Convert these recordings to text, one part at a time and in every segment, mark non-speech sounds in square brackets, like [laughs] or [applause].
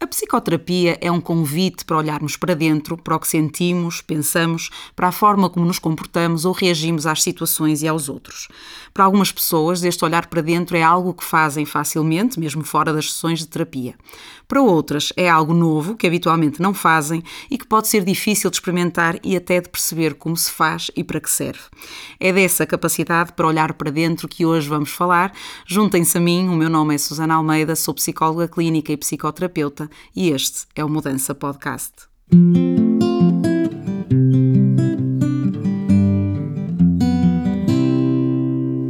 A psicoterapia é um convite para olharmos para dentro, para o que sentimos, pensamos, para a forma como nos comportamos ou reagimos às situações e aos outros. Para algumas pessoas, este olhar para dentro é algo que fazem facilmente, mesmo fora das sessões de terapia. Para outras, é algo novo que habitualmente não fazem e que pode ser difícil de experimentar e até de perceber como se faz e para que serve. É dessa capacidade para olhar para dentro que hoje vamos falar. Juntem-se a mim, o meu nome é Susana Almeida, sou psicóloga clínica e psicoterapeuta e este é o Mudança Podcast.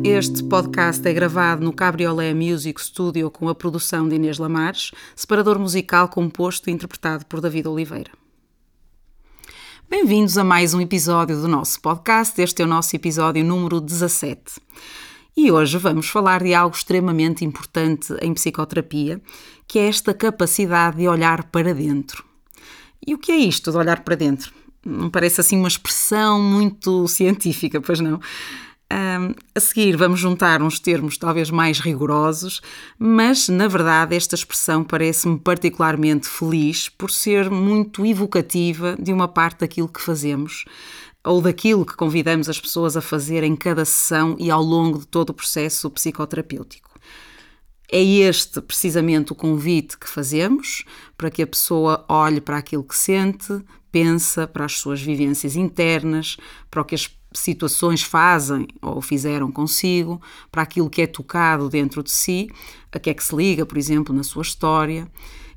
Este podcast é gravado no Cabriolé Music Studio com a produção de Inês Lamares, separador musical composto e interpretado por David Oliveira. Bem-vindos a mais um episódio do nosso podcast. Este é o nosso episódio número 17. E hoje vamos falar de algo extremamente importante em psicoterapia, que é esta capacidade de olhar para dentro. E o que é isto de olhar para dentro? Não parece assim uma expressão muito científica, pois não? Um, a seguir, vamos juntar uns termos talvez mais rigorosos, mas na verdade esta expressão parece-me particularmente feliz por ser muito evocativa de uma parte daquilo que fazemos ou daquilo que convidamos as pessoas a fazer em cada sessão e ao longo de todo o processo psicoterapêutico. É este precisamente o convite que fazemos para que a pessoa olhe para aquilo que sente, pensa, para as suas vivências internas, para o que as situações fazem ou fizeram consigo, para aquilo que é tocado dentro de si, a que é que se liga, por exemplo, na sua história.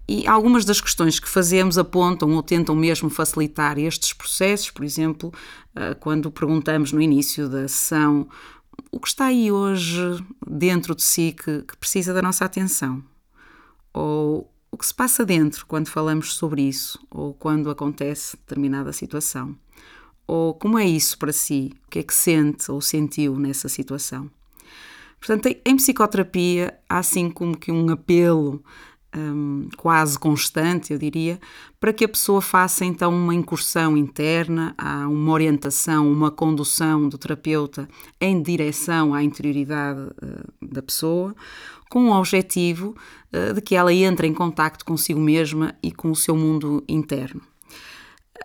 E algumas das questões que fazemos apontam ou tentam mesmo facilitar estes processos, por exemplo, eh, quando perguntamos no início da sessão o que está aí hoje dentro de si que, que precisa da nossa atenção? Ou o que se passa dentro quando falamos sobre isso, ou quando acontece determinada situação? Ou como é isso para si? O que é que sente ou sentiu nessa situação? Portanto, em psicoterapia há assim como que um apelo um, quase constante, eu diria, para que a pessoa faça então uma incursão interna, há uma orientação, uma condução do terapeuta em direção à interioridade uh, da pessoa, com o objetivo uh, de que ela entre em contacto consigo mesma e com o seu mundo interno.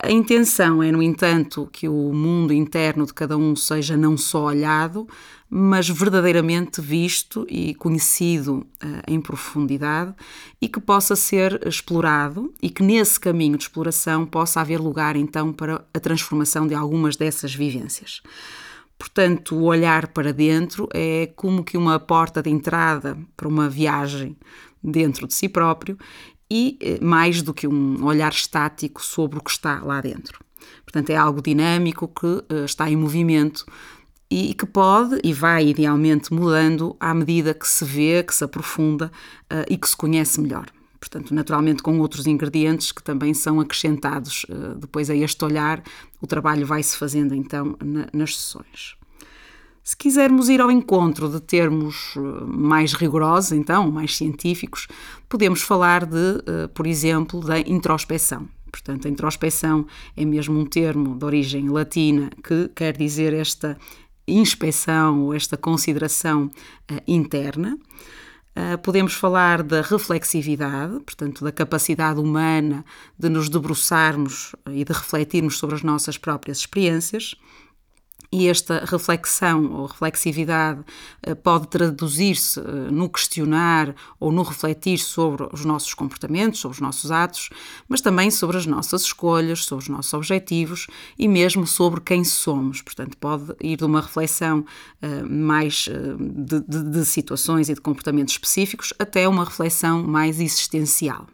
A intenção é, no entanto, que o mundo interno de cada um seja não só olhado, mas verdadeiramente visto e conhecido uh, em profundidade e que possa ser explorado e que nesse caminho de exploração possa haver lugar então para a transformação de algumas dessas vivências. Portanto, o olhar para dentro é como que uma porta de entrada para uma viagem dentro de si próprio e eh, mais do que um olhar estático sobre o que está lá dentro. Portanto, é algo dinâmico que uh, está em movimento e que pode e vai idealmente mudando à medida que se vê, que se aprofunda uh, e que se conhece melhor. Portanto, naturalmente com outros ingredientes que também são acrescentados depois a este olhar, o trabalho vai-se fazendo então na, nas sessões. Se quisermos ir ao encontro de termos eh, mais rigorosos, então, mais científicos, podemos falar de, eh, por exemplo, da introspeção. Portanto, a introspeção é mesmo um termo de origem latina que quer dizer esta inspeção ou esta consideração uh, interna. Podemos falar da reflexividade, portanto, da capacidade humana de nos debruçarmos e de refletirmos sobre as nossas próprias experiências. E esta reflexão ou reflexividade eh, pode traduzir-se eh, no questionar ou no refletir sobre os nossos comportamentos, sobre os nossos atos, mas também sobre as nossas escolhas, sobre os nossos objetivos e mesmo sobre quem somos. Portanto, pode ir de uma reflexão eh, mais de, de, de situações e de comportamentos específicos até uma reflexão mais existencial.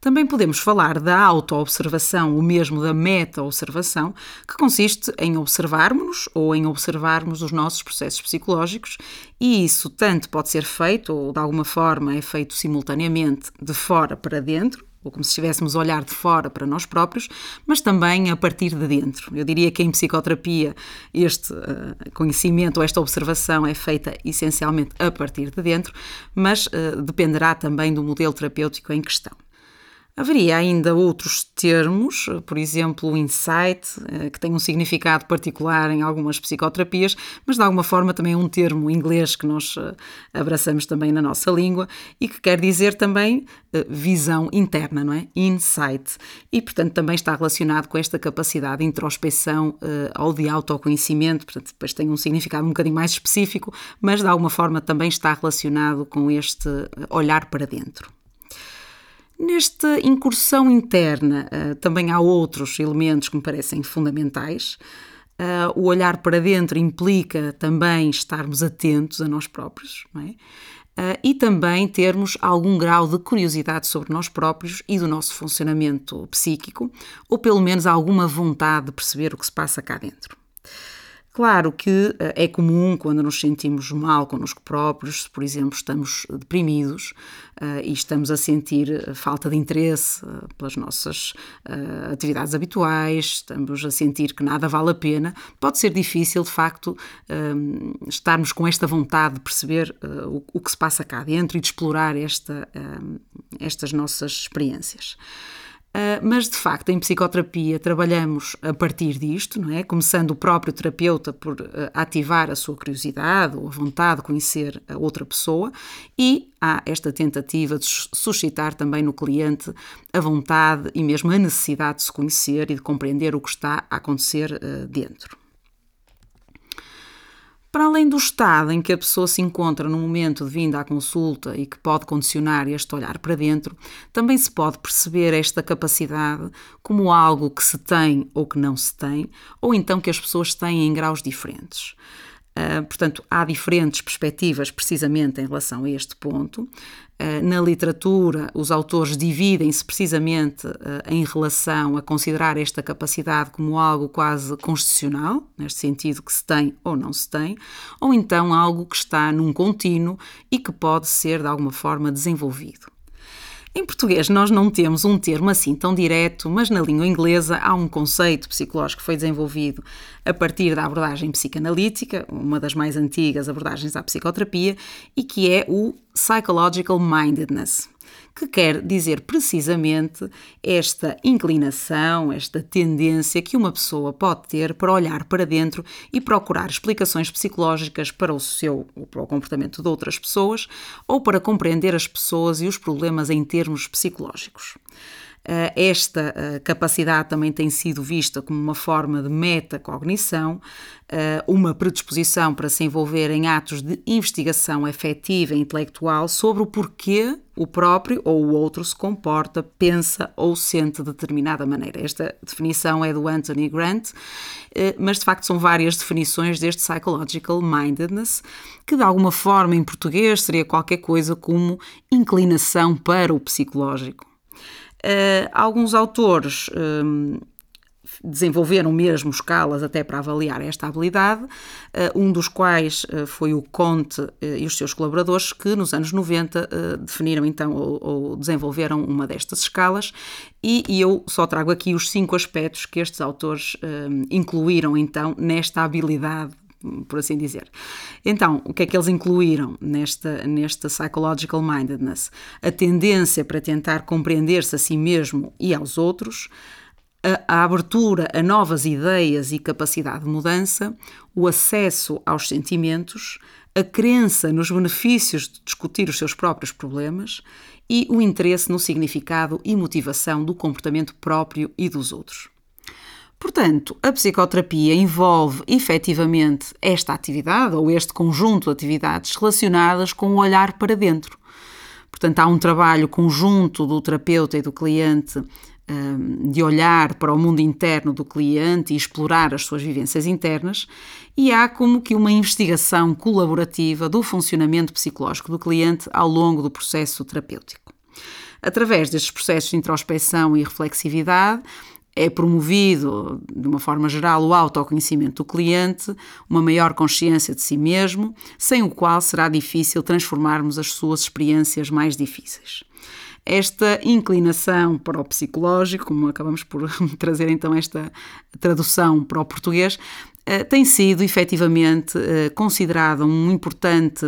Também podemos falar da autoobservação, ou mesmo da meta-observação, que consiste em observarmos-nos ou em observarmos os nossos processos psicológicos, e isso tanto pode ser feito, ou de alguma forma é feito simultaneamente, de fora para dentro, ou como se estivéssemos a olhar de fora para nós próprios, mas também a partir de dentro. Eu diria que em psicoterapia este uh, conhecimento ou esta observação é feita essencialmente a partir de dentro, mas uh, dependerá também do modelo terapêutico em questão. Haveria ainda outros termos, por exemplo, o insight, eh, que tem um significado particular em algumas psicoterapias, mas de alguma forma também é um termo inglês que nós eh, abraçamos também na nossa língua e que quer dizer também eh, visão interna, não é? Insight. E, portanto, também está relacionado com esta capacidade de introspeção ou de autoconhecimento, portanto, depois tem um significado um bocadinho mais específico, mas de alguma forma também está relacionado com este olhar para dentro. Nesta incursão interna, uh, também há outros elementos que me parecem fundamentais. Uh, o olhar para dentro implica também estarmos atentos a nós próprios, não é? Uh, e também termos algum grau de curiosidade sobre nós próprios e do nosso funcionamento psíquico, ou pelo menos alguma vontade de perceber o que se passa cá dentro. Claro que eh, é comum quando nos sentimos mal connosco próprios, se por exemplo estamos deprimidos uh, e estamos a sentir eh, falta de interesse pelas nossas atividades habituais, estamos a sentir que nada vale a pena, pode ser difícil de facto estarmos com esta vontade de perceber o, o, que se passa cá dentro e de explorar esta, estas nossas experiências. Uh, mas de facto, em psicoterapia trabalhamos a partir disto, não é? Começando o próprio terapeuta por uh, ativar a sua curiosidade ou a vontade de conhecer a outra pessoa, e há esta tentativa de suscitar também no cliente a vontade e mesmo a necessidade de se conhecer e de compreender o que está a acontecer uh, dentro. Para além do estado em que a pessoa se encontra no momento de vinda à consulta e que pode condicionar este olhar para dentro, também se pode perceber esta capacidade como algo que se tem ou que não se tem, ou então que as pessoas têm em graus diferentes. Uh, portanto, há diferentes perspectivas precisamente em relação a este ponto. Uh, na literatura, os autores dividem-se precisamente uh, em relação a considerar esta capacidade como algo quase constitucional, neste sentido que se tem ou não se tem, ou então algo que está num contínuo e que pode ser de alguma forma desenvolvido. Em português, nós não temos um termo assim tão direto, mas na língua inglesa há um conceito psicológico que foi desenvolvido a partir da abordagem psicanalítica, uma das mais antigas abordagens à psicoterapia, e que é o Psychological Mindedness que quer dizer precisamente esta inclinação, esta tendência que uma pessoa pode ter para olhar para dentro e procurar explicações psicológicas para o seu para o comportamento de outras pessoas ou para compreender as pessoas e os problemas em termos psicológicos. Eh, esta eh, capacidade também tem sido vista como uma forma de metacognição, eh, uma predisposição para se envolver em atos de investigação afetiva e intelectual sobre o porquê o próprio ou o outro se comporta, pensa ou sente de determinada maneira. Esta definição é do Anthony Grant, mas de facto são várias definições deste psychological mindedness, que de alguma forma em português seria qualquer coisa como inclinação para o psicológico. Uh, alguns autores um, desenvolveram mesmo escalas até para avaliar esta habilidade, uh, um dos quais uh, foi o Conte e os seus colaboradores, que nos anos 90 definiram então ou, desenvolveram uma destas escalas, e, e, eu só trago aqui os cinco aspectos que estes autores incluíram então nesta habilidade por assim dizer. Então, o que é que eles incluíram nesta, nesta psychological mindedness? A tendência para tentar compreender-se a si mesmo e aos outros, a, a, abertura a novas ideias e capacidade de mudança, o acesso aos sentimentos, a crença nos benefícios de discutir os seus próprios problemas e o interesse no significado e motivação do comportamento próprio e dos outros. Portanto, a psicoterapia envolve efetivamente esta atividade ou este conjunto de atividades relacionadas com o olhar para dentro. Portanto, há um trabalho conjunto do terapeuta e do cliente hum, de olhar para o mundo interno do cliente e explorar as suas vivências internas, e há como que uma investigação colaborativa do funcionamento psicológico do cliente ao longo do processo terapêutico. Através destes processos de introspecção e reflexividade, é promovido, de uma forma geral, o autoconhecimento do cliente, uma maior consciência de si mesmo, sem o qual será difícil transformarmos as suas experiências mais difíceis. Esta inclinação para o psicológico, como acabamos por [laughs] trazer então esta tradução para o português, eh, tem sido efetivamente eh, considerada um importante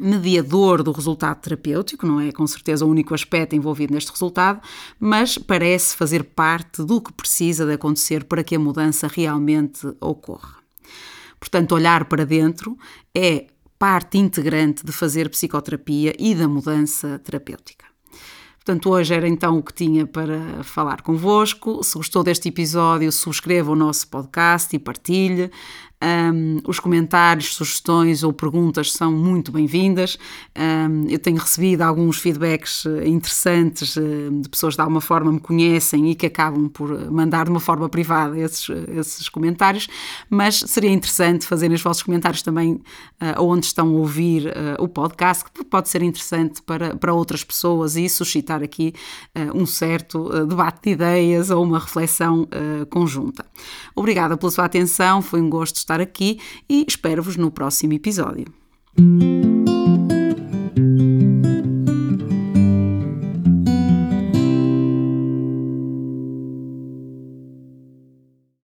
mediador do resultado terapêutico, não é com certeza o único aspecto envolvido neste resultado, mas parece fazer parte do que precisa de acontecer para que a mudança realmente ocorra. Portanto, olhar para dentro é parte integrante de fazer psicoterapia e da mudança terapêutica. Portanto, hoje era então o que tinha para falar convosco. Se gostou deste episódio, subscreva o nosso podcast e partilhe. Um, os comentários, sugestões ou perguntas são muito bem-vindas. Um, eu tenho recebido alguns feedbacks eh, interessantes uh, de pessoas que de alguma forma me conhecem e que acabam por mandar de uma forma privada esses, esses comentários, mas seria interessante fazerem os vossos comentários também uh, onde estão a ouvir uh, o podcast, que pode ser interessante para, para outras pessoas e suscitar aqui um certo debate de ideias ou uma reflexão conjunta. Obrigada pela sua atenção, foi um gosto estar aqui e espero-vos no próximo episódio.